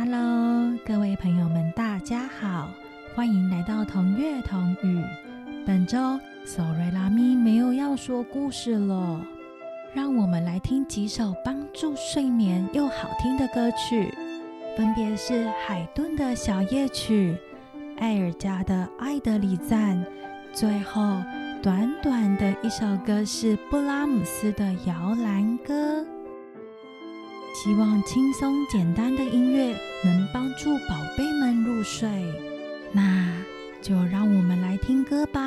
Hello，各位朋友们，大家好，欢迎来到同月同语。本周 Sorry 拉咪没有要说故事了，让我们来听几首帮助睡眠又好听的歌曲，分别是海顿的小夜曲、艾尔加的爱的礼赞，最后短短的一首歌是布拉姆斯的摇篮歌。希望轻松简单的音乐能帮助宝贝们入睡，那就让我们来听歌吧。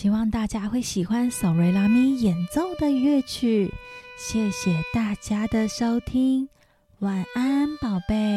希望大家会喜欢索瑞拉咪演奏的乐曲。谢谢大家的收听，晚安，宝贝。